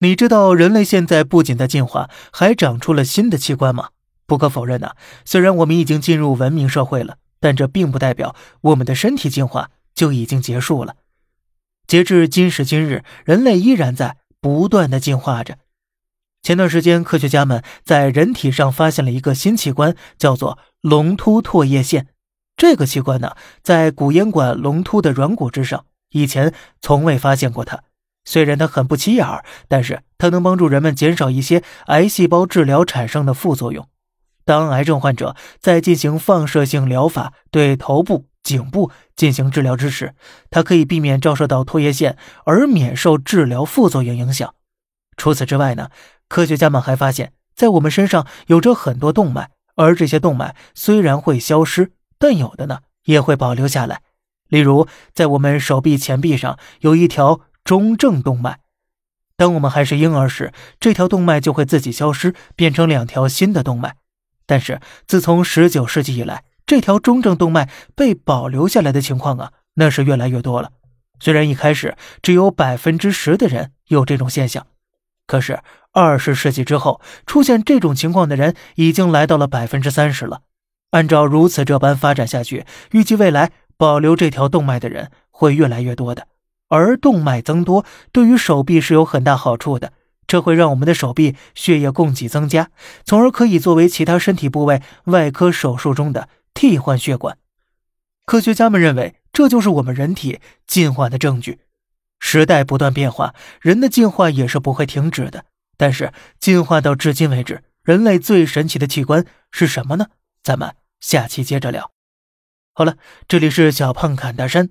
你知道人类现在不仅在进化，还长出了新的器官吗？不可否认呐，虽然我们已经进入文明社会了，但这并不代表我们的身体进化就已经结束了。截至今时今日，人类依然在不断的进化着。前段时间，科学家们在人体上发现了一个新器官，叫做龙突唾液腺。这个器官呢，在古烟管龙突的软骨之上，以前从未发现过它。虽然它很不起眼儿，但是它能帮助人们减少一些癌细胞治疗产生的副作用。当癌症患者在进行放射性疗法对头部、颈部进行治疗之时，它可以避免照射到唾液腺，而免受治疗副作用影响。除此之外呢？科学家们还发现，在我们身上有着很多动脉，而这些动脉虽然会消失，但有的呢也会保留下来。例如，在我们手臂前臂上有一条中正动脉，当我们还是婴儿时，这条动脉就会自己消失，变成两条新的动脉。但是，自从19世纪以来，这条中正动脉被保留下来的情况啊，那是越来越多了。虽然一开始只有百分之十的人有这种现象。可是，二十世纪之后出现这种情况的人已经来到了百分之三十了。按照如此这般发展下去，预计未来保留这条动脉的人会越来越多的。而动脉增多对于手臂是有很大好处的，这会让我们的手臂血液供给增加，从而可以作为其他身体部位外科手术中的替换血管。科学家们认为，这就是我们人体进化的证据。时代不断变化，人的进化也是不会停止的。但是，进化到至今为止，人类最神奇的器官是什么呢？咱们下期接着聊。好了，这里是小胖侃大山，